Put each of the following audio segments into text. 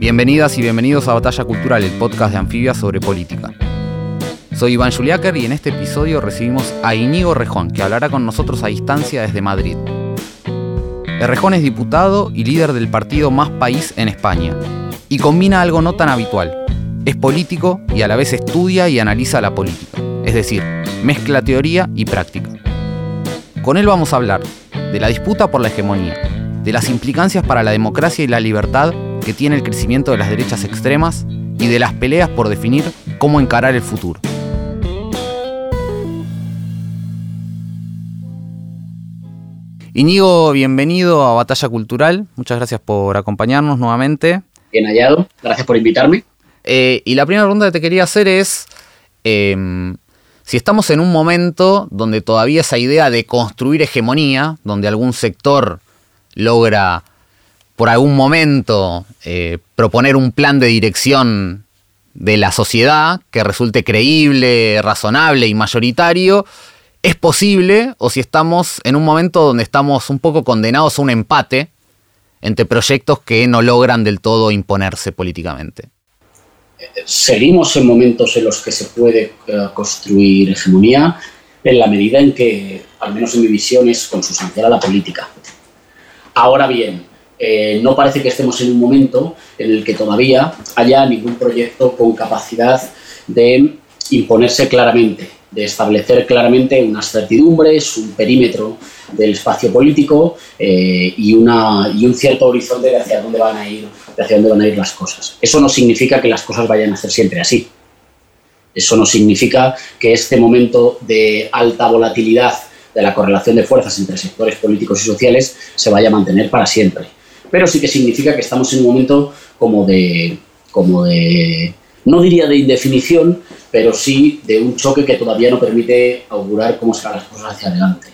Bienvenidas y bienvenidos a Batalla Cultural, el podcast de Anfibia sobre política. Soy Iván Juliáquer y en este episodio recibimos a Iñigo Rejón, que hablará con nosotros a distancia desde Madrid. Rejón es diputado y líder del partido Más País en España, y combina algo no tan habitual. Es político y a la vez estudia y analiza la política, es decir, mezcla teoría y práctica. Con él vamos a hablar de la disputa por la hegemonía, de las implicancias para la democracia y la libertad que tiene el crecimiento de las derechas extremas y de las peleas por definir cómo encarar el futuro. Iñigo, bienvenido a Batalla Cultural. Muchas gracias por acompañarnos nuevamente. Bien hallado, gracias por invitarme. Eh, y la primera pregunta que te quería hacer es em, si estamos en un momento donde todavía esa idea de construir hegemonía, donde algún sector logra por algún momento eh, proponer un plan de dirección de la sociedad que resulte creíble, razonable y mayoritario, es posible o si estamos en un momento donde estamos un poco condenados a un empate entre proyectos que no logran del todo imponerse políticamente. Seguimos en momentos en los que se puede eh, construir hegemonía en la medida en que, al menos en mi visión, es consustancial a la política. Ahora bien, eh, no parece que estemos en un momento en el que todavía haya ningún proyecto con capacidad de imponerse claramente, de establecer claramente unas certidumbres, un perímetro del espacio político eh, y, una, y un cierto horizonte de hacia dónde van a ir, de hacia dónde van a ir las cosas. Eso no significa que las cosas vayan a ser siempre así. Eso no significa que este momento de alta volatilidad de la correlación de fuerzas entre sectores políticos y sociales se vaya a mantener para siempre pero sí que significa que estamos en un momento como de, como de, no diría de indefinición, pero sí de un choque que todavía no permite augurar cómo serán las cosas hacia adelante.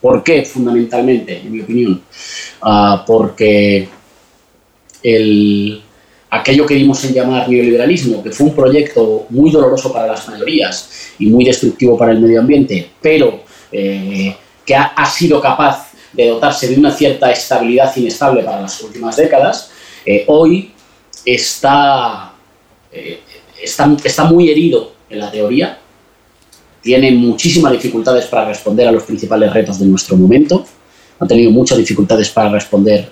¿Por qué? Fundamentalmente, en mi opinión. Ah, porque el, aquello que dimos en llamar neoliberalismo, que fue un proyecto muy doloroso para las mayorías y muy destructivo para el medio ambiente, pero eh, que ha, sido capaz de dotarse de una cierta estabilidad inestable para las últimas décadas, eh, hoy está, eh, está, está muy herido en la teoría, tiene muchísimas dificultades para responder a los principales retos de nuestro momento, ha tenido muchas dificultades para responder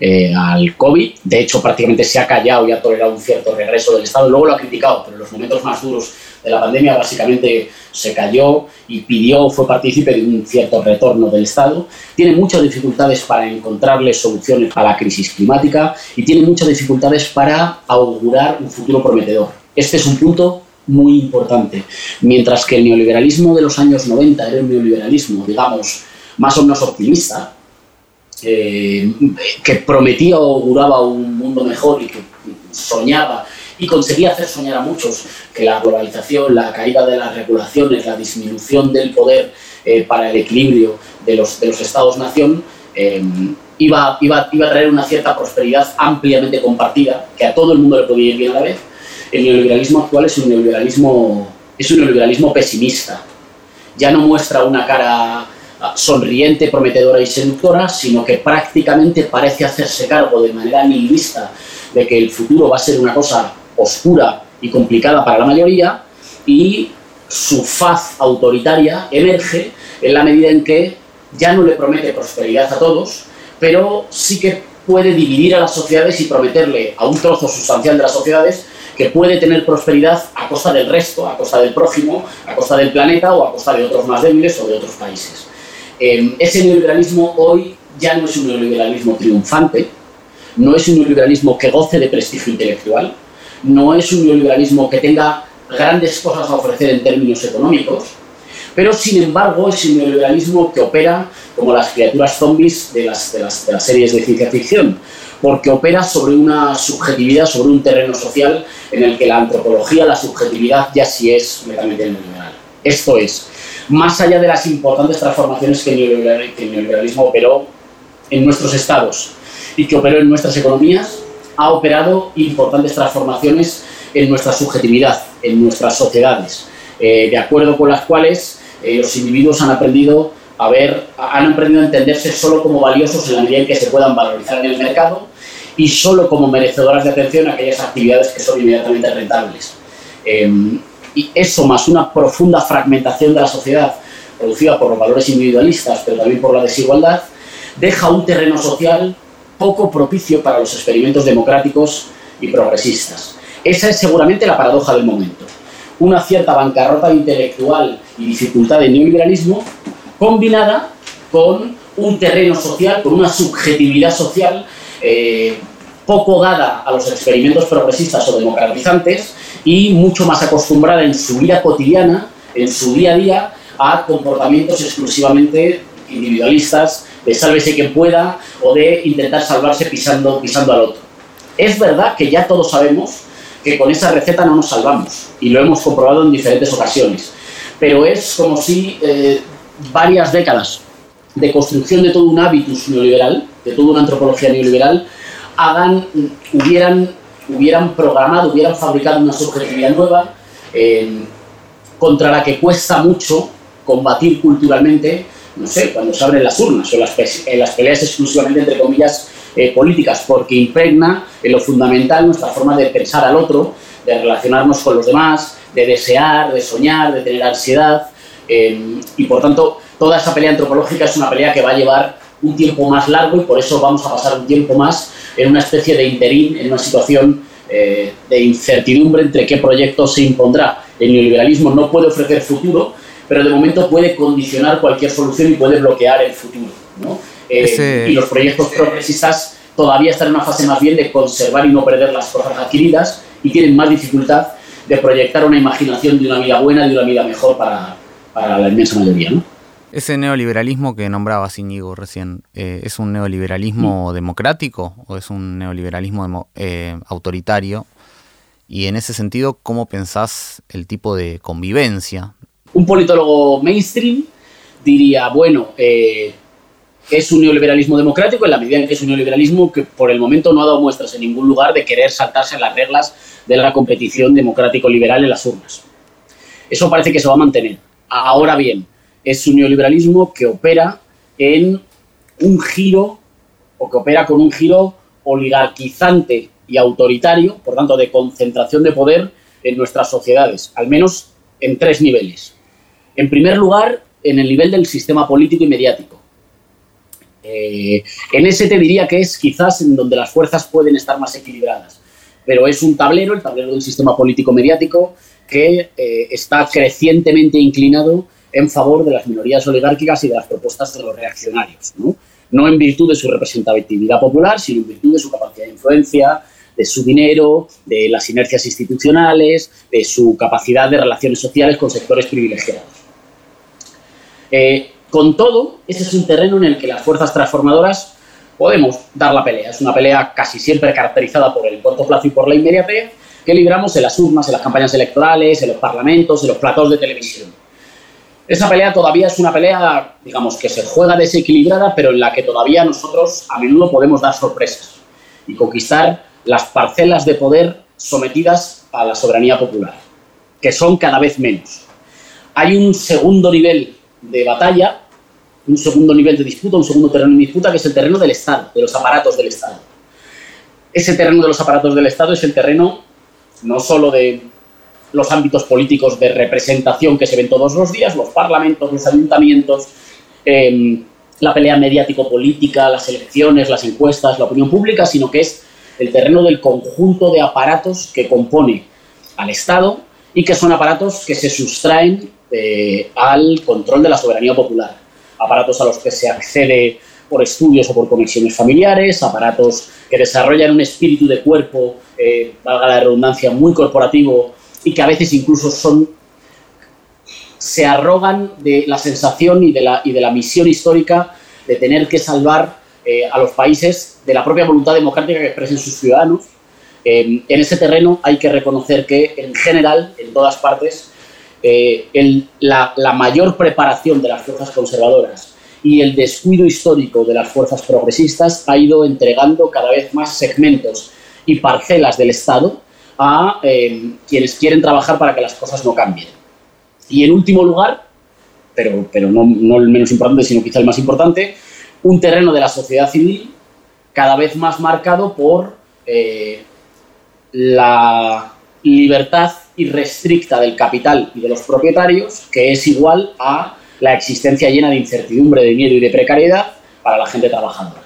eh, al COVID. De hecho, prácticamente se ha callado y ha tolerado un cierto regreso del Estado. Luego lo ha criticado, pero en los momentos más duros de la pandemia básicamente se cayó y pidió, fue partícipe de un cierto retorno del Estado. Tiene muchas dificultades para encontrarle soluciones a la crisis climática y tiene muchas dificultades para augurar un futuro prometedor. Este es un punto muy importante. Mientras que el neoliberalismo de los años 90 era un neoliberalismo, digamos, más o menos optimista, eh, que prometía o auguraba un mundo mejor y que soñaba y conseguía hacer soñar a muchos que la globalización, la caída de las regulaciones, la disminución del poder eh, para el equilibrio de los, de los estados-nación eh, iba, iba, iba a traer una cierta prosperidad ampliamente compartida, que a todo el mundo le podía ir bien a la vez. El neoliberalismo actual es un neoliberalismo, es un neoliberalismo pesimista. Ya no muestra una cara sonriente, prometedora y seductora, sino que prácticamente parece hacerse cargo de manera nihilista de que el futuro va a ser una cosa oscura y complicada para la mayoría y su faz autoritaria emerge en la medida en que ya no le promete prosperidad a todos, pero sí que puede dividir a las sociedades y prometerle a un trozo sustancial de las sociedades que puede tener prosperidad a costa del resto, a costa del prójimo, a costa del planeta o a costa de otros más débiles o de otros países. Em, ese neoliberalismo hoy ya no es un neoliberalismo triunfante, no es un neoliberalismo que goce de prestigio intelectual, no es un neoliberalismo que tenga grandes cosas a ofrecer en términos económicos, pero sin embargo es un neoliberalismo que opera como las criaturas zombies de las, series de ciencia ficción, porque opera sobre una subjetividad, sobre un terreno social en el que la antropología, la subjetividad ya sí es meramente neoliberal. Esto es, más allá de las importantes transformaciones que el neoliberalismo operó en nuestros estados y que operó en nuestras economías, ha operado importantes transformaciones en nuestra subjetividad, en nuestras sociedades, eh, de acuerdo con las cuales eh, los individuos han aprendido a ver, han aprendido a entenderse solo como valiosos en la medida en que se puedan valorizar en el mercado y solo como merecedoras de atención aquellas actividades que son inmediatamente rentables. Em, y eso más una profunda fragmentación de la sociedad producida por los valores individualistas, pero también por la desigualdad, deja un terreno social poco propicio para los experimentos democráticos y progresistas. Esa es seguramente la paradoja del momento. Una cierta bancarrota intelectual y dificultad de neoliberalismo combinada con un terreno social, con una subjetividad social eh, poco dada a los experimentos progresistas o democratizantes y mucho más acostumbrada en su vida cotidiana, en su día a día, a comportamientos exclusivamente individualistas, de sálvese quien pueda o de intentar salvarse pisando, pisando al otro. Es verdad que ya todos sabemos que con esa receta no nos salvamos y lo hemos comprobado en diferentes ocasiones, pero es como si eh, varias décadas de construcción de todo un hábitus neoliberal, de toda una antropología neoliberal, hubieran, hubieran programado, hubieran fabricado una subjetividad nueva eh, contra la que cuesta mucho combatir culturalmente, no sé, cuando se abren las urnas o las, en las peleas exclusivamente, entre comillas, eh, políticas, porque impregna en lo fundamental nuestra forma de pensar al otro, de relacionarnos con los demás, de desear, de soñar, de tener ansiedad, eh, y por tanto, toda esa pelea antropológica es una pelea que va a llevar un tiempo más largo y por eso vamos a pasar un tiempo más en una especie de interín, en una situación eh, de incertidumbre entre qué proyecto se impondrá. El neoliberalismo no puede ofrecer futuro, pero de momento puede condicionar cualquier solución y puede bloquear el futuro. Eh, y los proyectos progresistas todavía están en una fase más bien de conservar y no perder las cosas adquiridas y tienen más dificultad de proyectar una imaginación de una vida buena, y de una vida mejor para, para la inmensa mayoría. ¿no? Ese neoliberalismo que nombraba Íñigo recién, eh, ¿es un neoliberalismo democrático o es un neoliberalismo eh, autoritario? Y en ese sentido, ¿cómo pensás el tipo de convivencia? Un politólogo mainstream diría, bueno, eh, es un neoliberalismo democrático en la medida en que es un neoliberalismo que por el momento no ha dado muestras en ningún lugar de querer saltarse las reglas de la competición democrático-liberal en las urnas. Eso parece que se va a mantener. Ahora bien, es un neoliberalismo que opera en un giro o que opera con un giro oligarquizante y autoritario, por tanto, de concentración de poder en nuestras sociedades, al menos en tres niveles. En primer lugar, en el nivel del sistema político y mediático. Eh, en ese te diría que es quizás en donde las fuerzas pueden estar más equilibradas, pero es un tablero, el tablero del sistema político mediático, que eh, está crecientemente inclinado en favor de las minorías oligárquicas y de las propuestas de los reaccionarios, ¿no? no en virtud de su representatividad popular, sino en virtud de su capacidad de influencia, de su dinero, de las inercias institucionales, de su capacidad de relaciones sociales con sectores privilegiados. Eh, con todo, ese es un terreno en el que las fuerzas transformadoras podemos dar la pelea. Es una pelea casi siempre caracterizada por el corto plazo y por la inmediatez que libramos en las urnas, en las campañas electorales, en los parlamentos, en los platos de televisión. Esa pelea todavía es una pelea, digamos, que se juega desequilibrada, pero en la que todavía nosotros a menudo podemos dar sorpresas y conquistar las parcelas de poder sometidas a la soberanía popular, que son cada vez menos. Hay un segundo nivel de batalla, un segundo nivel de disputa, un segundo terreno de disputa, que es el terreno del Estado, de los aparatos del Estado. Ese terreno de los aparatos del Estado es el terreno no solo de los ámbitos políticos de representación que se ven todos los días, los parlamentos, los ayuntamientos, em, la pelea mediático-política, las elecciones, las encuestas, la opinión pública, sino que es el terreno del conjunto de aparatos que compone al Estado y que son aparatos que se sustraen eh, al control de la soberanía popular. Aparatos a los que se accede por estudios o por conexiones familiares, aparatos que desarrollan un espíritu de cuerpo, eh, valga la redundancia, muy corporativo y que a veces incluso son se arrogan de la sensación y de la, y de la misión histórica de tener que salvar eh, a los países de la propia voluntad democrática que expresen sus ciudadanos. en ese terreno hay que reconocer que, en general, en todas partes, la, la mayor preparación de las fuerzas conservadoras y el descuido histórico de las fuerzas progresistas ha ido entregando cada vez más segmentos y parcelas del Estado a eh, quienes quieren trabajar para que las cosas no cambien. Y en último lugar, pero, pero no, no el menos importante, sino quizá el más importante, un terreno de la sociedad civil cada vez más marcado por eh, la libertad irrestricta del capital y de los propietarios, que es igual a la existencia llena de incertidumbre, de miedo y de precariedad para la gente trabajadora.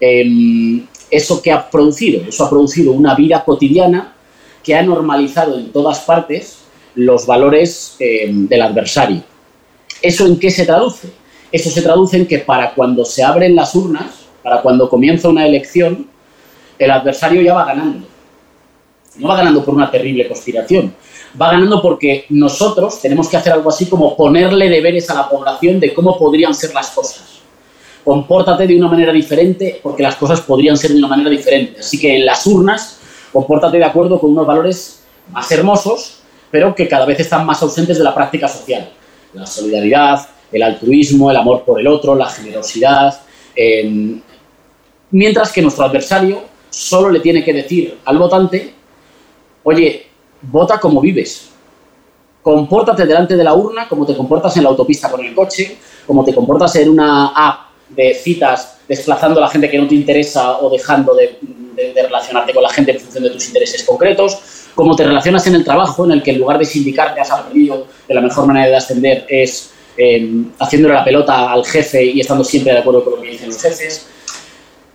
Em, ¿Eso qué ha producido? Eso ha producido una vida cotidiana que ha normalizado en todas partes los valores em, del adversario. ¿Eso en qué se traduce? Eso se traduce en que para cuando se abren las urnas, para cuando comienza una elección, el adversario ya va ganando. No va ganando por una terrible conspiración, va ganando porque nosotros tenemos que hacer algo así como ponerle deberes a la población de cómo podrían ser las cosas. Compórtate de una manera diferente porque las cosas podrían ser de una manera diferente. Así que en las urnas, compórtate de acuerdo con unos valores más hermosos, pero que cada vez están más ausentes de la práctica social. La solidaridad, el altruismo, el amor por el otro, la generosidad. Em, mientras que nuestro adversario solo le tiene que decir al votante, oye, vota como vives. Compórtate delante de la urna como te comportas en la autopista con el coche, como te comportas en una app de citas desplazando a la gente que no te interesa o dejando de, relacionarte con la gente en función de tus intereses concretos, como te relacionas en el trabajo, en el que en lugar de sindicarte has aprendido que la mejor manera de ascender es em, haciéndole la pelota al jefe y estando siempre de acuerdo con lo que dicen los jefes.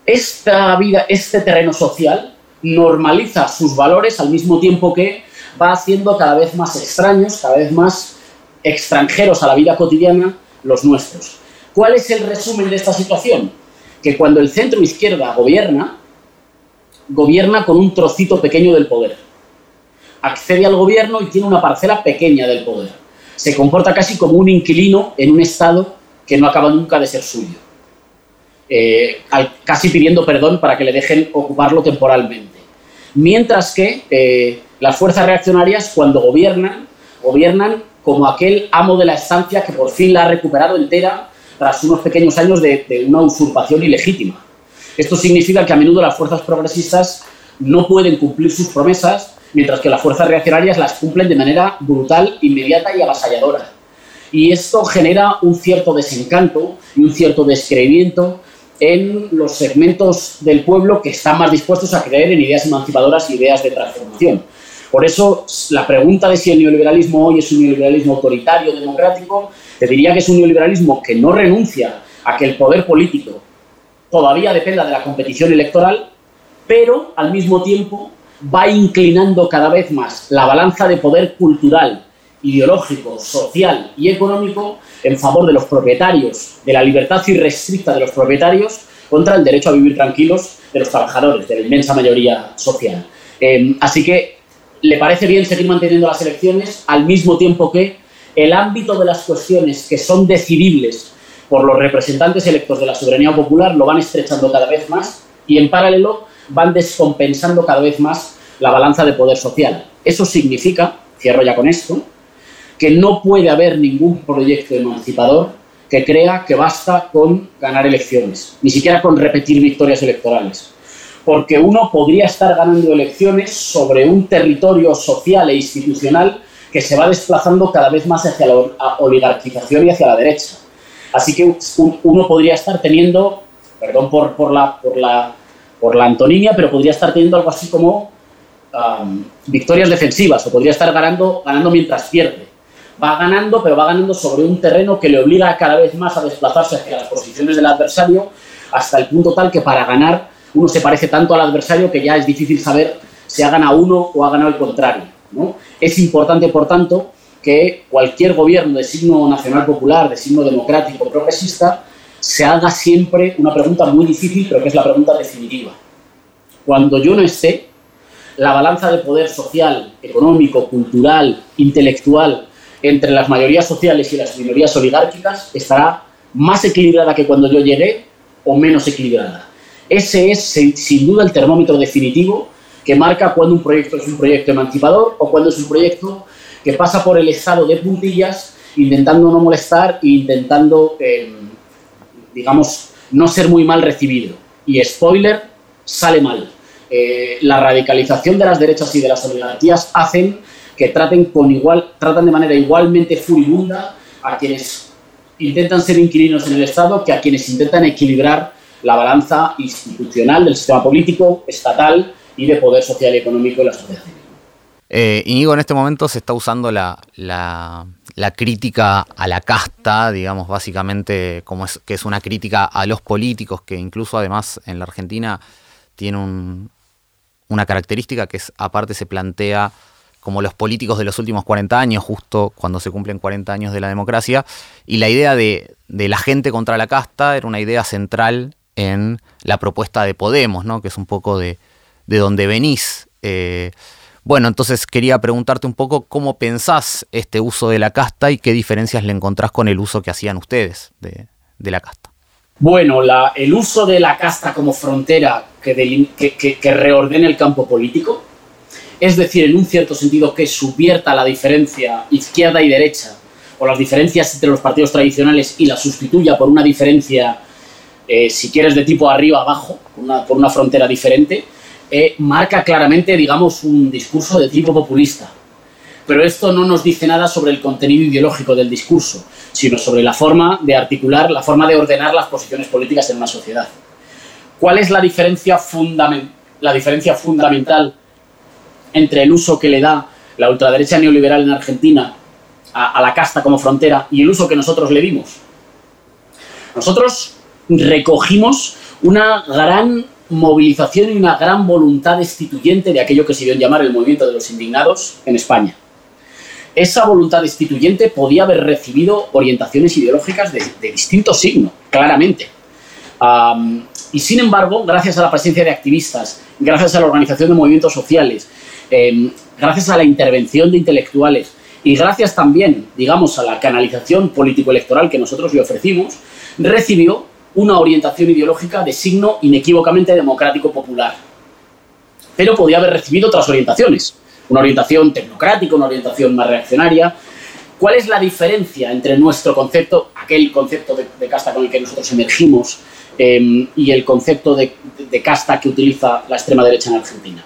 Esta vida, este terreno social normaliza sus valores al mismo tiempo que va haciendo cada vez más extraños, cada vez más extranjeros a la vida cotidiana los nuestros. ¿Cuál es el resumen de esta situación? Que cuando el centro izquierda gobierna, gobierna con un trocito pequeño del poder. Accede al gobierno y tiene una parcela pequeña del poder. Se comporta casi como un inquilino en un Estado que no acaba nunca de ser suyo. Eh, casi pidiendo perdón para que le dejen ocuparlo temporalmente. Mientras que eh, las fuerzas reaccionarias, cuando gobiernan, gobiernan como aquel amo de la estancia que por fin la ha recuperado entera tras unos pequeños años de, una usurpación ilegítima. Esto significa que a menudo las fuerzas progresistas no pueden cumplir sus promesas, mientras que las fuerzas reaccionarias las cumplen de manera brutal, inmediata y avasalladora. Y esto genera un cierto desencanto y un cierto descreimiento en los segmentos del pueblo que están más dispuestos a creer en ideas emancipadoras y ideas de transformación. Por eso, la pregunta de si el neoliberalismo hoy es un neoliberalismo autoritario, democrático, te diría que es un neoliberalismo que no renuncia a que el poder político todavía dependa de la competición electoral, pero al mismo tiempo va inclinando cada vez más la balanza de poder cultural, ideológico, social y económico en favor de los propietarios, de la libertad irrestricta de los propietarios contra el derecho a vivir tranquilos de los trabajadores, de la inmensa mayoría social. Eh, así que le parece bien seguir manteniendo las elecciones al mismo tiempo que el ámbito de las cuestiones que son decidibles por los representantes electos de la soberanía popular lo van estrechando cada vez más y en paralelo van descompensando cada vez más la balanza de poder social. Eso significa, cierro ya con esto, que no puede haber ningún proyecto emancipador que crea que basta con ganar elecciones, ni siquiera con repetir victorias electorales porque uno podría estar ganando elecciones sobre un territorio social e institucional que se va desplazando cada vez más hacia la oligarquización y hacia la derecha. Así que uno podría estar teniendo, perdón por, por, la, por, la, por la antonimia, pero podría estar teniendo algo así como victorias defensivas o podría estar ganando, ganando mientras pierde. Va ganando, pero va ganando sobre un terreno que le obliga cada vez más a desplazarse hacia las posiciones del adversario hasta el punto tal que para ganar uno se parece tanto al adversario que ya es difícil saber si ha ganado uno o ha ganado el contrario. Es importante, por tanto, que cualquier gobierno de signo nacional popular, de signo democrático, progresista, se haga siempre una pregunta muy difícil, pero que es la pregunta definitiva. Cuando yo no esté, la balanza de poder social, económico, cultural, intelectual entre las mayorías sociales y las minorías oligárquicas estará más equilibrada que cuando yo llegué o menos equilibrada. Ese es sin duda el termómetro definitivo que marca cuando un proyecto es un proyecto emancipador o cuando es un proyecto que pasa por el estado de puntillas intentando no molestar e intentando, eh, digamos, no ser muy mal recibido. Y spoiler, sale mal. Eh, la radicalización de las derechas y de las oligarquías hacen que traten, con igual, tratan de manera igualmente furibunda a quienes intentan ser inquilinos en el Estado que a quienes intentan equilibrar la balanza institucional del sistema político, estatal y de poder social y económico en la sociedad civil. Eh, en este momento se está usando la, crítica a la casta, digamos, básicamente como es, que es una crítica a los políticos, que incluso además en la Argentina tiene una característica que es, aparte se plantea como los políticos de los últimos 40 años, justo cuando se cumplen 40 años de la democracia, y la idea de, la gente contra la casta era una idea central en la propuesta de Podemos, ¿no? que es un poco de, de donde venís. Eh, bueno, entonces quería preguntarte un poco cómo pensás este uso de la casta y qué diferencias le encontrás con el uso que hacían ustedes de, la casta. Bueno, el uso de la casta como frontera que, reordene el campo político, es decir, en un cierto sentido que subvierta la diferencia izquierda y derecha, o las diferencias entre los partidos tradicionales y la sustituya por una diferencia, eh, si quieres, de tipo arriba-abajo, por una frontera diferente, eh, marca claramente, digamos, un discurso de tipo populista. Pero esto no nos dice nada sobre el contenido ideológico del discurso, sino sobre la forma de articular, la forma de ordenar las posiciones políticas en una sociedad. ¿Cuál es la diferencia, la diferencia fundamental entre el uso que le da la ultraderecha neoliberal en Argentina a, la casta como frontera y el uso que nosotros le dimos? Nosotros recogimos una gran movilización y una gran voluntad destituyente de aquello que se dio en llamar el movimiento de los indignados en España. Esa voluntad destituyente podía haber recibido orientaciones ideológicas de, distinto signo, claramente. y sin embargo, gracias a la presencia de activistas, gracias a la organización de movimientos sociales, em, gracias a la intervención de intelectuales y gracias también, digamos, a la canalización político-electoral que nosotros le ofrecimos, recibió una orientación ideológica de signo inequívocamente democrático popular. Pero podía haber recibido otras orientaciones, una orientación tecnocrática, una orientación más reaccionaria. ¿Cuál es la diferencia entre nuestro concepto, aquel concepto de, casta con el que nosotros emergimos, em, y el concepto de casta que utiliza la extrema derecha en Argentina?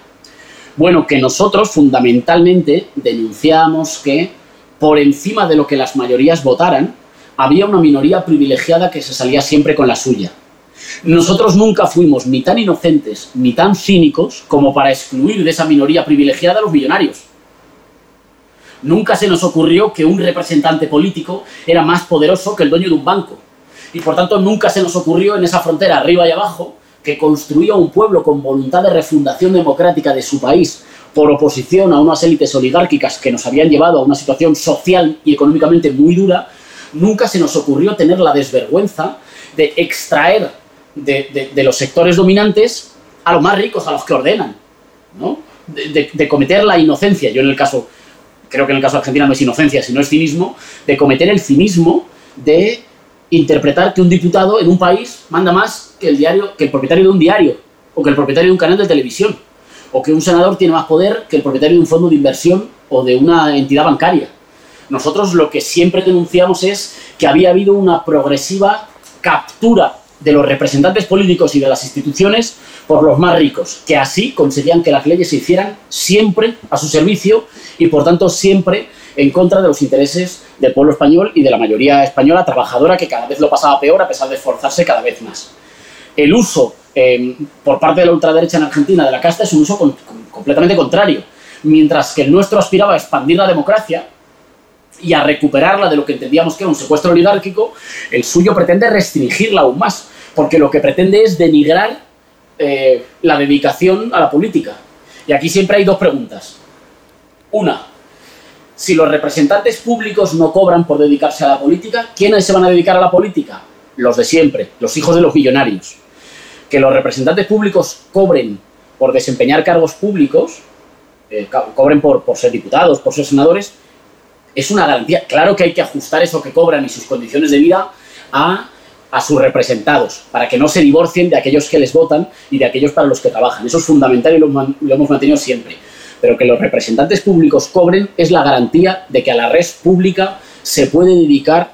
Bueno, que nosotros fundamentalmente denunciamos que por encima de lo que las mayorías votaran, había una minoría privilegiada que se salía siempre con la suya. Nosotros nunca fuimos ni tan inocentes ni tan cínicos como para excluir de esa minoría privilegiada a los millonarios. Nunca se nos ocurrió que un representante político era más poderoso que el dueño de un banco. Y por tanto nunca se nos ocurrió en esa frontera arriba y abajo que construía un pueblo con voluntad de refundación democrática de su país por oposición a unas élites oligárquicas que nos habían llevado a una situación social y económicamente muy dura, nunca se nos ocurrió tener la desvergüenza de extraer de, los sectores dominantes a los más ricos, a los que ordenan, ¿no? de, cometer la inocencia. Yo en el caso, creo que en el caso de Argentina no es inocencia, sino es cinismo, de cometer el cinismo de interpretar que un diputado en un país manda más que el, diario, que el propietario de un diario, o que el propietario de un canal de televisión, o que un senador tiene más poder que el propietario de un fondo de inversión o de una entidad bancaria. Nosotros lo que siempre denunciamos es que había habido una progresiva captura de los representantes políticos y de las instituciones por los más ricos, que así conseguían que las leyes se hicieran siempre a su servicio y por tanto siempre en contra de los intereses del pueblo español y de la mayoría española trabajadora que cada vez lo pasaba peor a pesar de esforzarse cada vez más. El uso em, por parte de la ultraderecha en Argentina de la casta es un uso completamente contrario. Mientras que el nuestro aspiraba a expandir la democracia, y a recuperarla de lo que entendíamos que era un secuestro oligárquico, el suyo pretende restringirla aún más, porque lo que pretende es denigrar eh, la dedicación a la política. Y aquí siempre hay dos preguntas. Una, si los representantes públicos no cobran por dedicarse a la política, ¿quiénes se van a dedicar a la política? Los de siempre, los hijos de los millonarios. Que los representantes públicos cobren por desempeñar cargos públicos, eh, cobren por, ser diputados, por ser senadores, es una garantía. Claro que hay que ajustar eso que cobran y sus condiciones de vida a a sus representados, para que no se divorcien de aquellos que les votan y de aquellos para los que trabajan. Eso es fundamental y lo, lo hemos mantenido siempre. Pero que los representantes públicos cobren es la garantía de que a la red pública se puede dedicar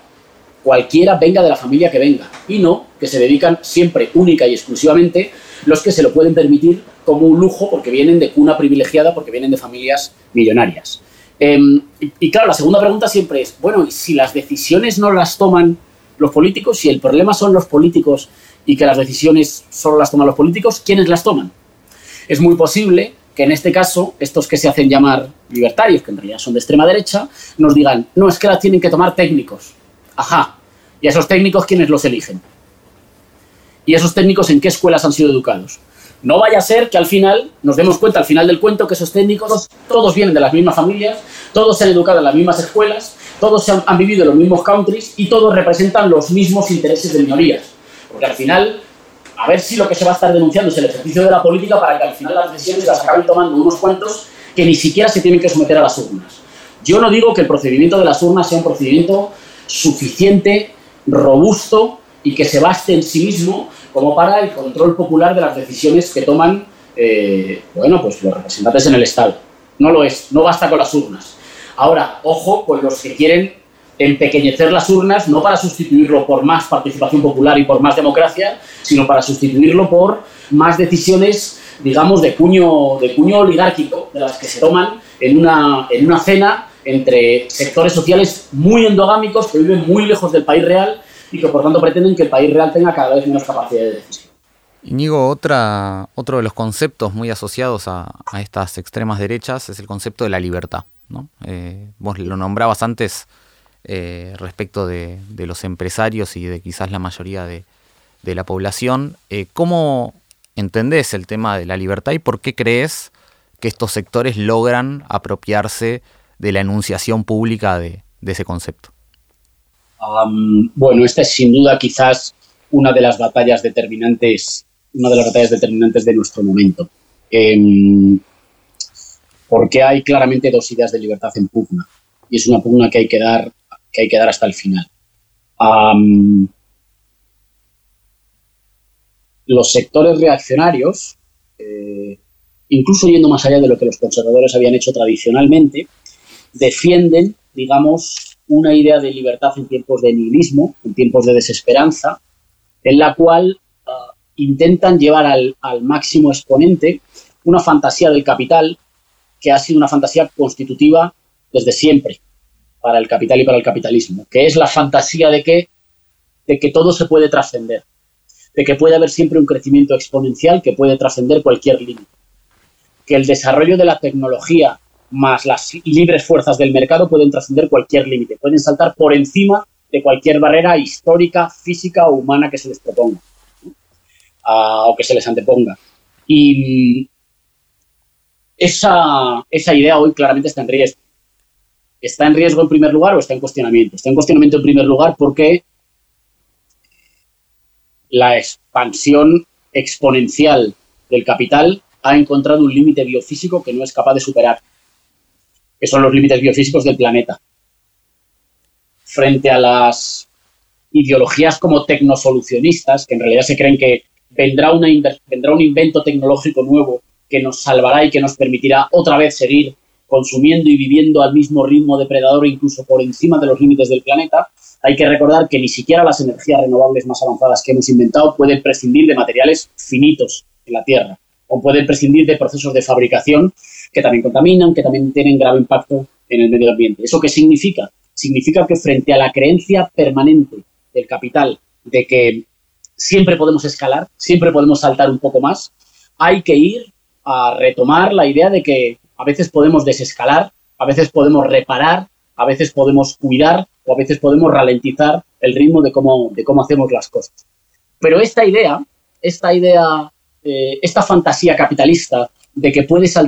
cualquiera, venga de la familia que venga, y no que se dedican siempre, única y exclusivamente, los que se lo pueden permitir como un lujo porque vienen de cuna privilegiada, porque vienen de familias millonarias. Em, y, claro, la segunda pregunta siempre es, bueno, ¿y si las decisiones no las toman los políticos, si el problema son los políticos y que las decisiones solo las toman los políticos, ¿quiénes las toman? Es muy posible que en este caso estos que se hacen llamar libertarios, que en realidad son de extrema derecha, nos digan, no, es que las tienen que tomar técnicos. Ajá. ¿Y a esos técnicos quiénes los eligen? ¿Y esos técnicos en qué escuelas han sido educados? No vaya a ser que al final nos demos cuenta, al final del cuento, que esos técnicos todos vienen de las mismas familias, todos se han educado en las mismas escuelas, todos han, vivido en los mismos countries y todos representan los mismos intereses de minorías. Porque al final, a ver si lo que se va a estar denunciando es el ejercicio de la política para que al final las decisiones las acaben tomando unos cuantos que ni siquiera se tienen que someter a las urnas. Yo no digo que el procedimiento de las urnas sea un procedimiento suficiente, robusto y que se baste en sí mismo como para el control popular de las decisiones que toman eh, bueno, pues los representantes en el Estado. No lo es, no basta con las urnas. Ahora, ojo con los que quieren empequeñecer las urnas, no para sustituirlo por más participación popular y por más democracia, sino para sustituirlo por más decisiones, digamos, de puño, de puño oligárquico, de las que se toman en una, en una cena entre sectores sociales muy endogámicos que viven muy lejos del país real y que por tanto pretenden que el país real tenga cada vez menos capacidad de decisión. Inigo, otra, otro de los conceptos muy asociados a, estas extremas derechas es el concepto de la libertad. ¿no? Eh, vos lo nombrabas antes eh, respecto de, los empresarios y de quizás la mayoría de, la población. Eh, ¿Cómo entendés el tema de la libertad y por qué crees que estos sectores logran apropiarse de la enunciación pública de ese concepto? bueno, esta es sin duda quizás una de las batallas determinantes, una de las batallas determinantes de nuestro momento. Em, porque hay claramente dos ideas de libertad en pugna y es una pugna que hay que dar, que hay que dar hasta el final. los sectores reaccionarios, eh, incluso yendo más allá de lo que los conservadores habían hecho tradicionalmente, defienden, digamos, una idea de libertad en tiempos de nihilismo, en tiempos de desesperanza, en la cual ah, intentan llevar al, máximo exponente una fantasía del capital que ha sido una fantasía constitutiva desde siempre para el capital y para el capitalismo, que es la fantasía de que, de que todo se puede trascender, de que puede haber siempre un crecimiento exponencial que puede trascender cualquier límite, que el desarrollo de la tecnología más las libres fuerzas del mercado pueden trascender cualquier límite, pueden saltar por encima de cualquier barrera histórica, física o humana que se les proponga ah, o que se les anteponga. Y esa, esa idea hoy claramente está en riesgo. ¿Está en riesgo en primer lugar o está en cuestionamiento? Está en cuestionamiento en primer lugar porque la expansión exponencial del capital ha encontrado un límite biofísico que no es capaz de superar que son los límites biofísicos del planeta. Frente a las ideologías como tecnosolucionistas, que en realidad se creen que vendrá, vendrá un invento tecnológico nuevo que nos salvará y que nos permitirá otra vez seguir consumiendo y viviendo al mismo ritmo depredador, incluso por encima de los límites del planeta, hay que recordar que ni siquiera las energías renovables más avanzadas que hemos inventado pueden prescindir de materiales finitos en la Tierra o pueden prescindir de procesos de fabricación que también contaminan, que también tienen grave impacto en el medio ambiente. ¿Eso qué significa? Significa que frente a la creencia permanente del capital de que siempre podemos escalar, siempre podemos saltar un poco más, hay que ir a retomar la idea de que a veces podemos desescalar, a veces podemos reparar, a veces podemos cuidar o a veces podemos ralentizar el ritmo de cómo, de cómo hacemos las cosas. Pero esta idea, esta idea, eh, esta fantasía capitalista de que,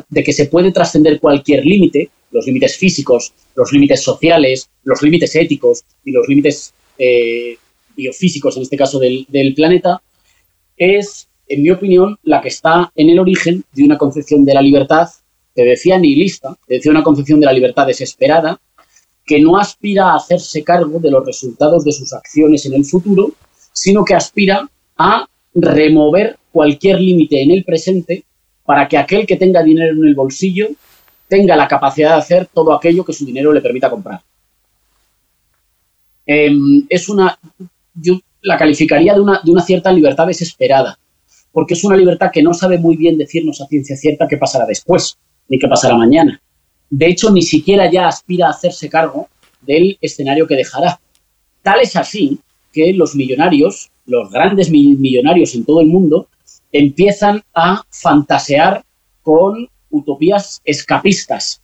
de que se puede trascender cualquier límite, los límites físicos, los límites sociales, los límites éticos y los límites eh, biofísicos, en este caso del, planeta, es, en mi opinión, la que está en el origen de una concepción de la libertad, te decía nihilista, te decía una concepción de la libertad desesperada, que no aspira a hacerse cargo de los resultados de sus acciones en el futuro, sino que aspira a remover cualquier límite en el presente para que aquel que tenga dinero en el bolsillo tenga la capacidad de hacer todo aquello que su dinero le permita comprar. Em, es una, yo la calificaría de una, de una cierta libertad desesperada, porque es una libertad que no sabe muy bien decirnos a ciencia cierta qué pasará después, ni qué pasará mañana. De hecho, ni siquiera ya aspira a hacerse cargo del escenario que dejará. Tal es así que los millonarios, los grandes millonarios en todo el mundo, empiezan a fantasear con utopías escapistas.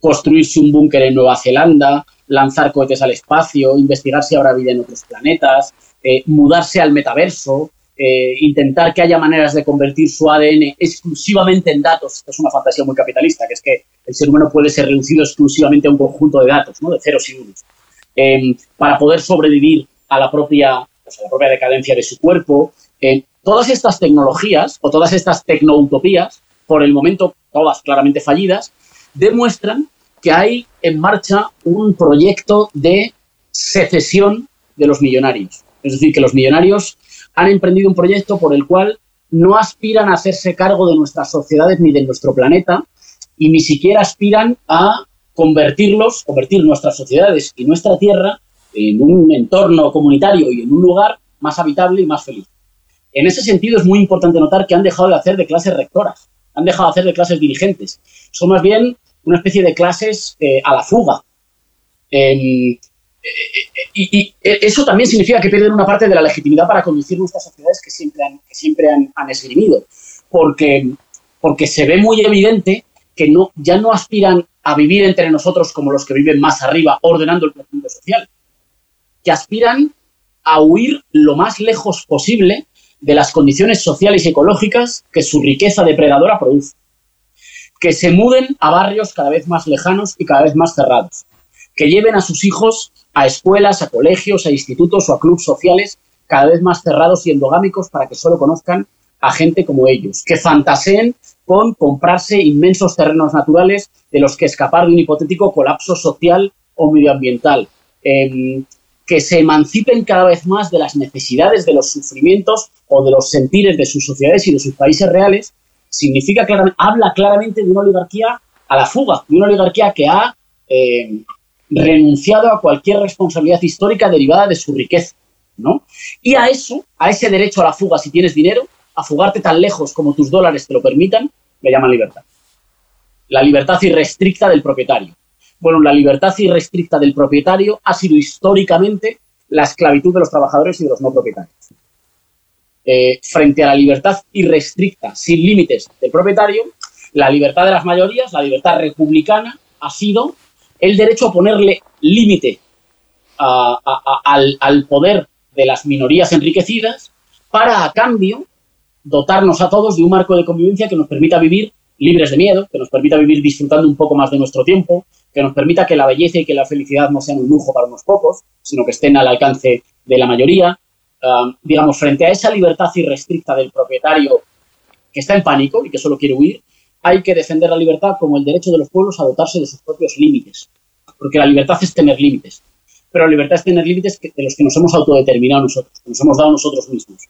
Construirse un búnker en Nueva Zelanda, lanzar cohetes al espacio, investigar si habrá vida en otros planetas, eh, mudarse al metaverso, eh, intentar que haya maneras de convertir su ADN exclusivamente en datos. Esto es una fantasía muy capitalista, que es que el ser humano puede ser reducido exclusivamente a un conjunto de datos, ¿no? de ceros y unos, em, para poder sobrevivir a la propia, pues, a la propia decadencia de su cuerpo. Eh, todas estas tecnologías o todas estas tecnoutopías, por el momento todas claramente fallidas, demuestran que hay en marcha un proyecto de secesión de los millonarios. Es decir, que los millonarios han emprendido un proyecto por el cual no aspiran a hacerse cargo de nuestras sociedades ni de nuestro planeta y ni siquiera aspiran a convertirlos, convertir nuestras sociedades y nuestra tierra en un entorno comunitario y en un lugar más habitable y más feliz. En ese sentido es muy importante notar que han dejado de hacer de clases rectoras han dejado de hacer de clases dirigentes. Son más bien una especie de clases eh, a la fuga. Y, eso también significa que pierden una parte de la legitimidad para conducir nuestras sociedades que siempre han, siempre han, esgrimido. Porque, porque se ve muy evidente que no, ya no aspiran a vivir entre nosotros como los que viven más arriba, ordenando el crecimiento social, que aspiran a huir lo más lejos posible de las condiciones sociales y ecológicas que su riqueza depredadora produce. Que se muden a barrios cada vez más lejanos y cada vez más cerrados. Que lleven a sus hijos a escuelas, a colegios, a institutos o a clubes sociales cada vez más cerrados y endogámicos para que solo conozcan a gente como ellos. Que fantaseen con comprarse inmensos terrenos naturales de los que escapar de un hipotético colapso social o medioambiental. Em, que se emancipen cada vez más de las necesidades, de los sufrimientos o de los sentires de sus sociedades y de sus países reales, significa habla claramente de una oligarquía a la fuga, de una oligarquía que ha eh, renunciado a cualquier responsabilidad histórica derivada de su riqueza. ¿no? Y a eso, a ese derecho a la fuga si tienes dinero, a fugarte tan lejos como tus dólares te lo permitan, le llaman libertad. La libertad irrestricta del propietario. Bueno, la libertad irrestricta del propietario ha sido históricamente la esclavitud de los trabajadores y de los no propietarios. Eh, frente a la libertad irrestricta, sin límites del propietario, la libertad de las mayorías, la libertad republicana, ha sido el derecho a ponerle límite al, poder de las minorías enriquecidas para, a cambio, dotarnos a todos de un marco de convivencia que nos permita vivir libres de miedo, que nos permita vivir disfrutando un poco más de nuestro tiempo, que nos permita que la belleza y que la felicidad no sean un lujo para unos pocos, sino que estén al alcance de la mayoría. digamos, frente a esa libertad irrestricta del propietario que está en pánico y que solo quiere huir, hay que defender la libertad como el derecho de los pueblos a dotarse de sus propios límites. Porque la libertad es tener límites. Pero la libertad es tener límites de los que nos hemos autodeterminado nosotros, que nos hemos dado nosotros mismos.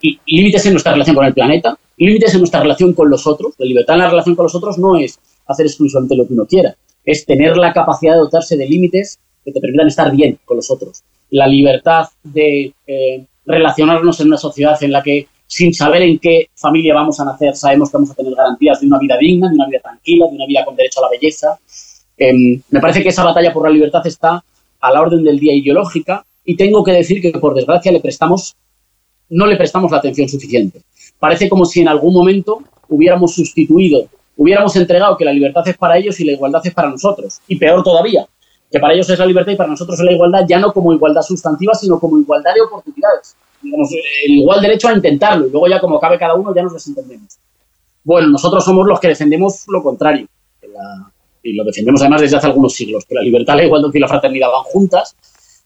Y límites en nuestra relación con el planeta, límites en nuestra relación con los otros. La libertad en la relación con los otros no es hacer exclusivamente lo que uno quiera, es tener la capacidad de dotarse de límites que te permitan estar bien con los otros. La libertad de eh, relacionarnos en una sociedad en la que, sin saber en qué familia vamos a nacer, sabemos que vamos a tener garantías de una vida digna, de una vida tranquila, de una vida con derecho a la belleza. Em, me parece que esa batalla por la libertad está a la orden del día ideológica y tengo que decir que, por desgracia, le prestamos, no le prestamos la atención suficiente. Parece como si en algún momento hubiéramos sustituido hubiéramos entregado que la libertad es para ellos y la igualdad es para nosotros. Y peor todavía, que para ellos es la libertad y para nosotros es la igualdad, ya no como igualdad sustantiva, sino como igualdad de oportunidades. Digamos, el igual derecho a intentarlo y luego ya como cabe cada uno ya nos desentendemos. Bueno, nosotros somos los que defendemos lo contrario. y lo defendemos además desde hace algunos siglos, que la libertad, la igualdad y la fraternidad van juntas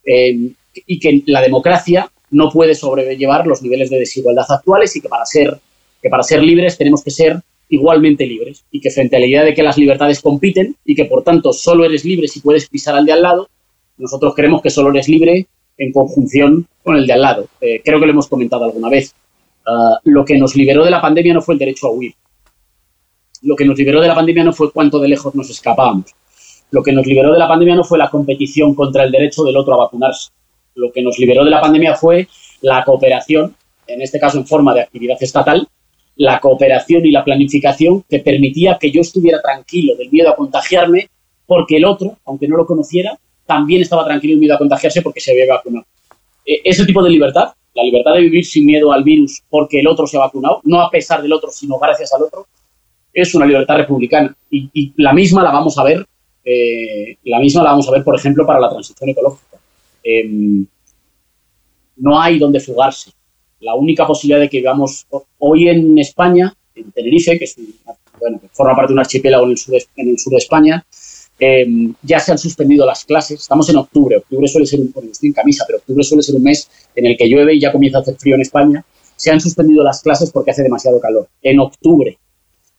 eh, y que la democracia no puede sobrellevar los niveles de desigualdad actuales y que para ser, que para ser libres tenemos que ser igualmente libres y que frente a la idea de que las libertades compiten y que por tanto solo eres libre si puedes pisar al de al lado, nosotros creemos que solo eres libre en conjunción con el de al lado. Eh, creo que lo hemos comentado alguna vez. Ah, lo que nos liberó de la pandemia no fue el derecho a huir. Lo que nos liberó de la pandemia no fue cuánto de lejos nos escapábamos. Lo que nos liberó de la pandemia no fue la competición contra el derecho del otro a vacunarse. Lo que nos liberó de la pandemia fue la cooperación, en este caso en forma de actividad estatal, la cooperación y la planificación que permitía que yo estuviera tranquilo del miedo a contagiarme porque el otro, aunque no lo conociera, también estaba tranquilo y miedo a contagiarse porque se había vacunado. E, ese tipo de libertad, la libertad de vivir sin miedo al virus porque el otro se ha vacunado, no a pesar del otro, sino gracias al otro, es una libertad republicana. Y, la misma la vamos a ver, eh, la misma la vamos a ver, por ejemplo, para la transición ecológica. Em, no hay donde fugarse. La única posibilidad de que vivamos hoy en España, en Tenerife, que, es bueno, forma parte de un archipiélago en el sur de España, em, ya se han suspendido las clases. Estamos en octubre. Octubre suele ser un, estoy en camisa, pero octubre suele ser un mes en el que llueve y ya comienza a hacer frío en España. Se han suspendido las clases porque hace demasiado calor. En octubre.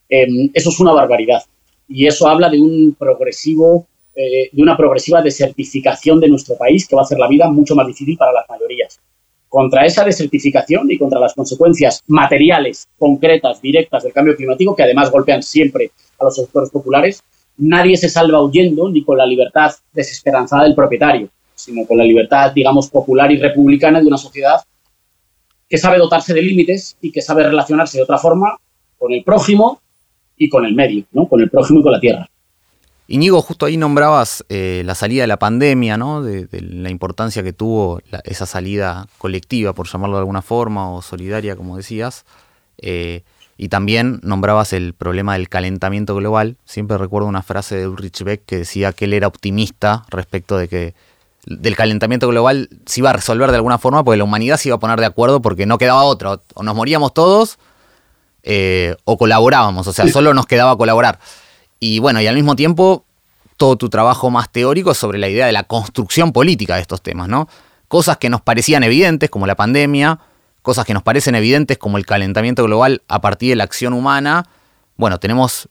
Em, eso es una barbaridad. Y eso habla de un progresivo, eh, de una progresiva desertificación de nuestro país que va a hacer la vida mucho más difícil para las mayorías. Contra esa desertificación y contra las consecuencias materiales, concretas, directas del cambio climático, que además golpean siempre a los sectores populares, nadie se salva huyendo ni con la libertad desesperanzada del propietario, sino con la libertad, digamos, popular y republicana de una sociedad que sabe dotarse de límites y que sabe relacionarse de otra forma con el prójimo y con el medio, ¿no? con el prójimo y con la tierra. Iñigo, justo ahí nombrabas eh, la salida de la pandemia, ¿no? De, la importancia que tuvo esa salida colectiva, por llamarlo de alguna forma, o solidaria, como decías. Eh, y también nombrabas el problema del calentamiento global. Siempre recuerdo una frase de Ulrich Beck que decía que él era optimista respecto de que del calentamiento global se iba a resolver de alguna forma porque la humanidad se iba a poner de acuerdo porque no quedaba otra. O nos moríamos todos eh, o colaborábamos, o sea, solo nos quedaba colaborar. Y bueno, y al mismo tiempo, todo tu trabajo más teórico sobre la idea de la construcción política de estos temas, ¿no? Cosas que nos parecían evidentes, como la pandemia, cosas que nos parecen evidentes, como el calentamiento global a partir de la acción humana. Bueno, tenemos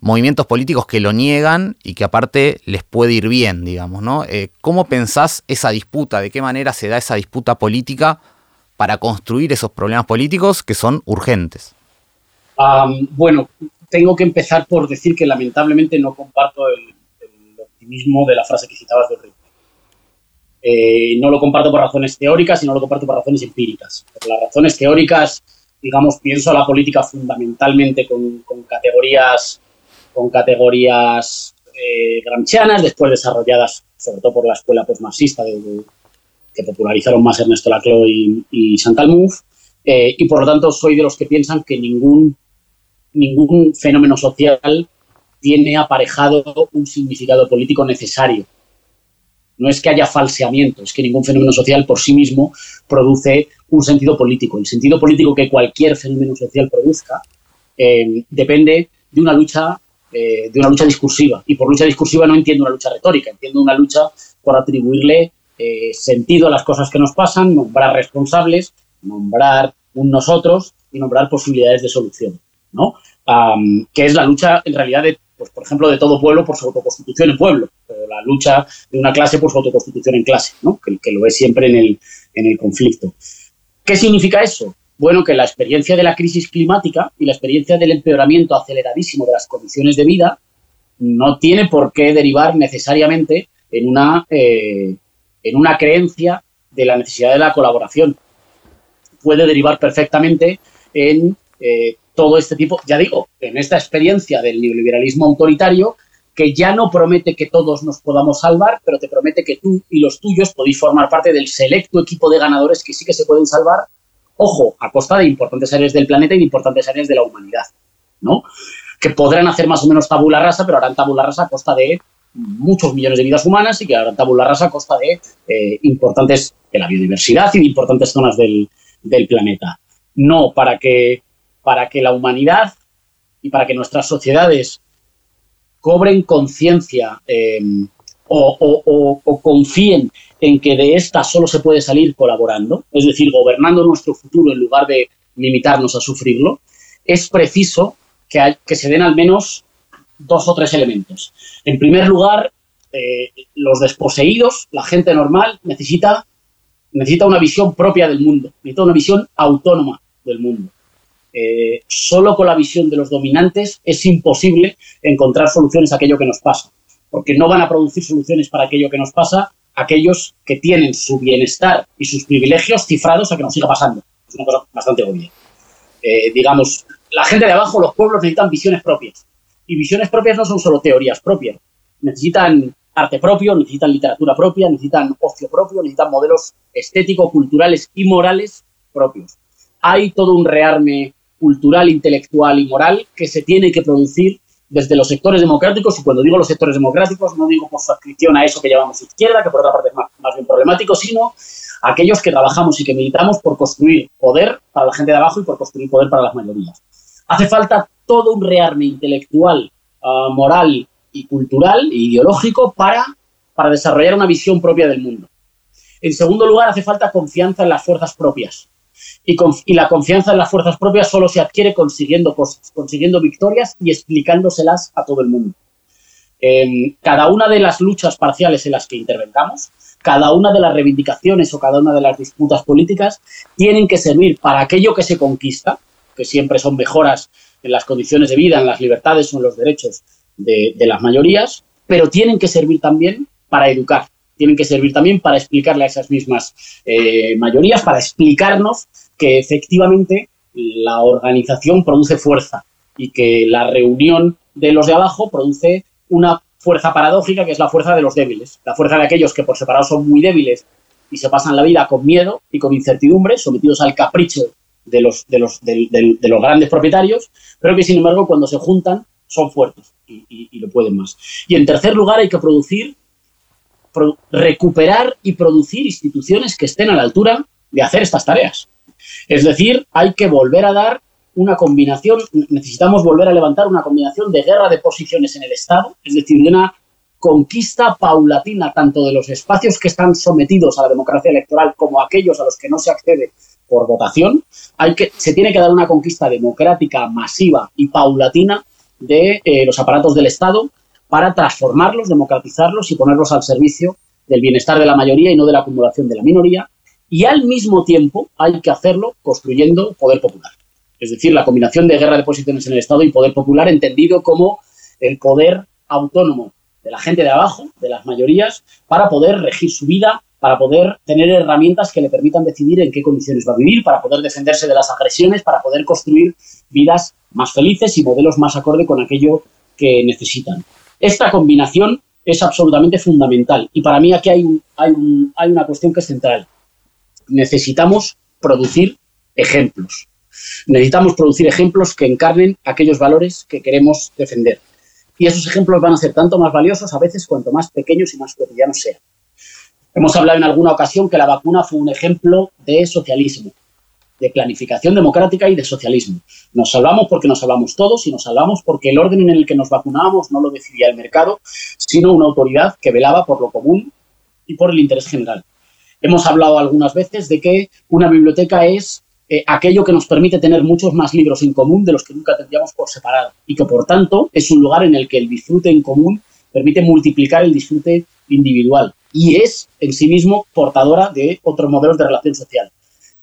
movimientos políticos que lo niegan y que aparte les puede ir bien, digamos, ¿no? Eh, ¿Cómo pensás esa disputa? ¿De qué manera se da esa disputa política para construir esos problemas políticos que son urgentes? bueno, tengo que empezar por decir que lamentablemente no comparto el, optimismo de la frase que citabas de Rick. Eh, no lo comparto por razones teóricas y no lo comparto por razones empíricas. Por las razones teóricas, digamos, pienso a la política fundamentalmente con, categorías, con categorías eh, gramscianas, después desarrolladas sobre todo por la escuela postmarxista de, que popularizaron más Ernesto Laclau y, y Santalmuf, eh, y por lo tanto soy de los que piensan que ningún ningún fenómeno social tiene aparejado un significado político necesario. No es que haya falseamiento, es que ningún fenómeno social por sí mismo produce un sentido político. El sentido político que cualquier fenómeno social produzca eh, depende de una lucha eh, de una lucha discursiva. Y por lucha discursiva no entiendo una lucha retórica, entiendo una lucha por atribuirle eh, sentido a las cosas que nos pasan, nombrar responsables, nombrar un nosotros y nombrar posibilidades de solución. ¿no? que es la lucha en realidad de, pues, por ejemplo, de todo pueblo por su autoconstitución en pueblo, la lucha de una clase por su autoconstitución en clase, ¿no? que, lo es siempre en el, en el conflicto. ¿Qué significa eso? Bueno, que la experiencia de la crisis climática y la experiencia del empeoramiento aceleradísimo de las condiciones de vida no tiene por qué derivar necesariamente en una, eh, en una creencia de la necesidad de la colaboración. Puede derivar perfectamente en eh, todo este tipo, ya digo, en esta experiencia del neoliberalismo autoritario, que ya no promete que todos nos podamos salvar, pero te promete que tú y los tuyos podéis formar parte del selecto equipo de ganadores que sí que se pueden salvar, ojo, a costa de importantes áreas del planeta y de importantes áreas de la humanidad, ¿no? Que podrán hacer más o menos tabula rasa, pero harán tabula rasa a costa de muchos millones de vidas humanas y que harán tabula rasa a costa de eh, importantes, de la biodiversidad y de importantes zonas del, del planeta. No para que para que la humanidad y para que nuestras sociedades cobren conciencia eh, o, confíen en que de esta solo se puede salir colaborando, es decir, gobernando nuestro futuro en lugar de limitarnos a sufrirlo, es preciso que, que se den al menos dos o tres elementos. En primer lugar, eh, los desposeídos, la gente normal, necesita necesita una visión propia del mundo, necesita una visión autónoma del mundo. Eh, solo con la visión de los dominantes es imposible encontrar soluciones a aquello que nos pasa, porque no van a producir soluciones para aquello que nos pasa aquellos que tienen su bienestar y sus privilegios cifrados a que nos siga pasando. Es una cosa bastante obvia. Eh, digamos, la gente de abajo, los pueblos necesitan visiones propias. Y visiones propias no son solo teorías propias. Necesitan arte propio, necesitan literatura propia, necesitan ocio propio, necesitan modelos estéticos, culturales y morales propios. Hay todo un rearme cultural, intelectual y moral que se tiene que producir desde los sectores democráticos, y cuando digo los sectores democráticos no digo por su adscripción a eso que llamamos izquierda, que por otra parte es más, bien problemático, sino aquellos que trabajamos y que militamos por construir poder para la gente de abajo y por construir poder para las mayorías. Hace falta todo un rearme intelectual, uh, moral y cultural e ideológico para, para desarrollar una visión propia del mundo. En segundo lugar, hace falta confianza en las fuerzas propias. Y, la confianza en las fuerzas propias solo se adquiere consiguiendo cosas, consiguiendo victorias y explicándoselas a todo el mundo. Cada una de las luchas parciales en las que intervengamos, cada una de las reivindicaciones o cada una de las disputas políticas tienen que servir para aquello que se conquista, que siempre son mejoras en las condiciones de vida, en las libertades o en los derechos de, de las mayorías, pero tienen que servir también para educar, tienen que servir también para explicarle a esas mismas eh, mayorías, para explicarnos que efectivamente la organización produce fuerza y que la reunión de los de abajo produce una fuerza paradójica que es la fuerza de los débiles, la fuerza de aquellos que por separado son muy débiles y se pasan la vida con miedo y con incertidumbre, sometidos al capricho de los, de los, de, de, de los grandes propietarios, pero que sin embargo cuando se juntan son fuertes y lo pueden más. Y en tercer lugar hay que producir recuperar y producir instituciones que estén a la altura de hacer estas tareas. Es decir, hay que volver a dar una combinación, necesitamos volver a levantar una combinación de guerra de posiciones en el Estado, es decir, de una conquista paulatina tanto de los espacios que están sometidos a la democracia electoral como aquellos a los que no se accede por votación. Hay que, se tiene que dar una conquista democrática masiva y paulatina de eh, los aparatos del Estado para transformarlos, democratizarlos y ponerlos al servicio del bienestar de la mayoría y no de la acumulación de la minoría. Y al mismo tiempo hay que hacerlo construyendo poder popular. Es decir, la combinación de guerra de posiciones en el Estado y poder popular entendido como el poder autónomo de la gente de abajo, de las mayorías, para poder regir su vida, para poder tener herramientas que le permitan decidir en qué condiciones va a vivir, para poder defenderse de las agresiones, para poder construir vidas más felices y modelos más acorde con aquello que necesitan. Esta combinación es absolutamente fundamental y para mí aquí hay, un, hay, un, hay una cuestión que es central. Necesitamos producir ejemplos. Necesitamos producir ejemplos que encarnen aquellos valores que queremos defender. Y esos ejemplos van a ser tanto más valiosos a veces cuanto más pequeños y más cotidianos sean. Hemos hablado en alguna ocasión que la vacuna fue un ejemplo de socialismo de planificación democrática y de socialismo. Nos salvamos porque nos salvamos todos y nos salvamos porque el orden en el que nos vacunábamos no lo decidía el mercado, sino una autoridad que velaba por lo común y por el interés general. Hemos hablado algunas veces de que una biblioteca es eh, aquello que nos permite tener muchos más libros en común de los que nunca tendríamos por separado y que por tanto es un lugar en el que el disfrute en común permite multiplicar el disfrute individual y es en sí mismo portadora de otros modelos de relación social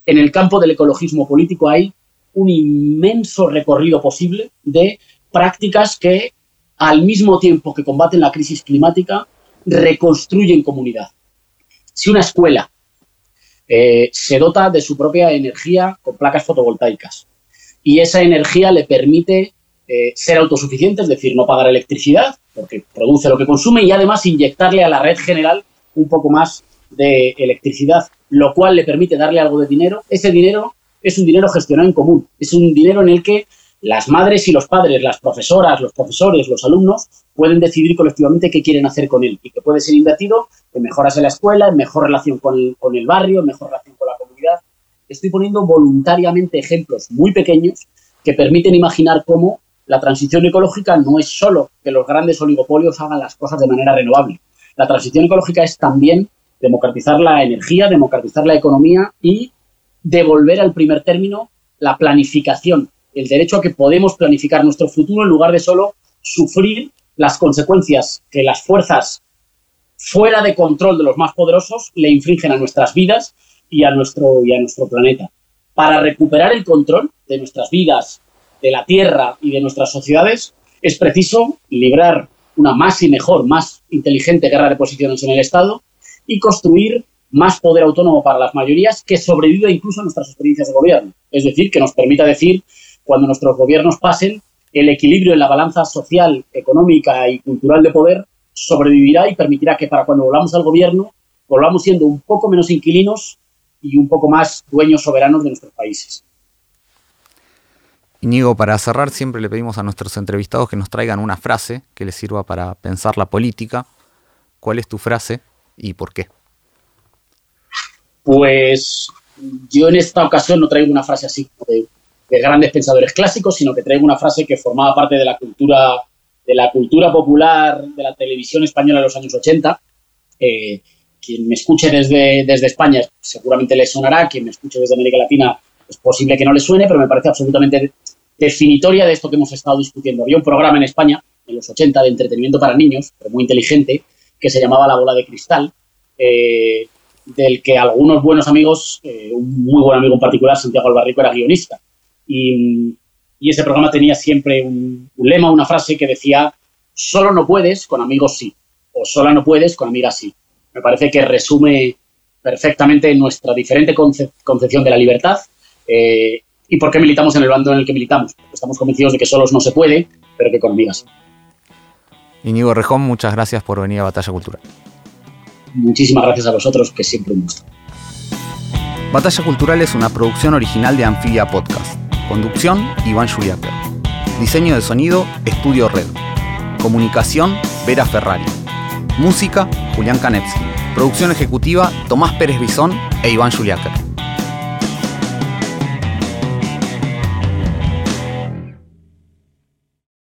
en el campo del ecologismo político hay un inmenso recorrido posible de prácticas que, al mismo tiempo que combaten la crisis climática, reconstruyen comunidad. Si una escuela eh, se dota de su propia energía con placas fotovoltaicas y esa energía le permite eh, ser autosuficiente, es decir, no pagar electricidad, porque produce lo que consume, y además inyectarle a la red general un poco más de electricidad lo cual le permite darle algo de dinero, ese dinero es un dinero gestionado en común, es un dinero en el que las madres y los padres, las profesoras, los profesores, los alumnos pueden decidir colectivamente qué quieren hacer con él y que puede ser invertido en mejoras en la escuela, en mejor relación con el, con el barrio, en mejor relación con la comunidad. Estoy poniendo voluntariamente ejemplos muy pequeños que permiten imaginar cómo la transición ecológica no es solo que los grandes oligopolios hagan las cosas de manera renovable. La transición ecológica es también democratizar la energía, democratizar la economía y devolver al primer término la planificación, el derecho a que podemos planificar nuestro futuro en lugar de solo sufrir las consecuencias que las fuerzas fuera de control de los más poderosos le infringen a nuestras vidas y a nuestro, y a nuestro planeta. Para recuperar el control de nuestras vidas, de la Tierra y de nuestras sociedades, es preciso librar una más y mejor, más inteligente guerra de posiciones en el Estado y construir más poder autónomo para las mayorías que sobreviva incluso a nuestras experiencias de gobierno. Es decir, que nos permita decir, cuando nuestros gobiernos pasen, el equilibrio en la balanza social, económica y cultural de poder sobrevivirá y permitirá que para cuando volvamos al gobierno volvamos siendo un poco menos inquilinos y un poco más dueños soberanos de nuestros países. Inigo, para cerrar siempre le pedimos a nuestros entrevistados que nos traigan una frase que les sirva para pensar la política. ¿Cuál es tu frase y por qué? Pues yo en esta ocasión no traigo una frase así de, grandes pensadores clásicos, sino que traigo una frase que formaba parte de la cultura de la cultura popular de la televisión española de los años 80. Eh, quien me escuche desde, desde España seguramente le sonará, quien me escuche desde América Latina es posible que no le suene, pero me parece absolutamente definitoria de esto que hemos estado discutiendo. Había un programa en España, en los 80, de entretenimiento para niños, pero muy inteligente, que se llamaba La Bola de Cristal, eh, del que algunos buenos amigos, eh, un muy buen amigo en particular, Santiago Albarrico, era guionista. Y, ese programa tenía siempre un, lema, una frase que decía, solo no puedes, con amigos sí, o solo no puedes, con amigas sí. Me parece que resume perfectamente nuestra diferente concepción de la libertad eh, y por qué militamos en el bando en el que militamos. estamos convencidos de que solos no se puede, pero que con amigas. Inigo Rejón, muchas gracias por venir a Batalla Cultural muchísimas gracias a vosotros, que siempre un gusto. Batalla Cultural es una producción original de Anfibia Podcast. Conducción, Iván Juliaker. Diseño de sonido, Estudio Red. Comunicación, Vera Ferrari. Música, Julián Kanevsky. Producción ejecutiva, Tomás Pérez Bizón e Iván Juliaker.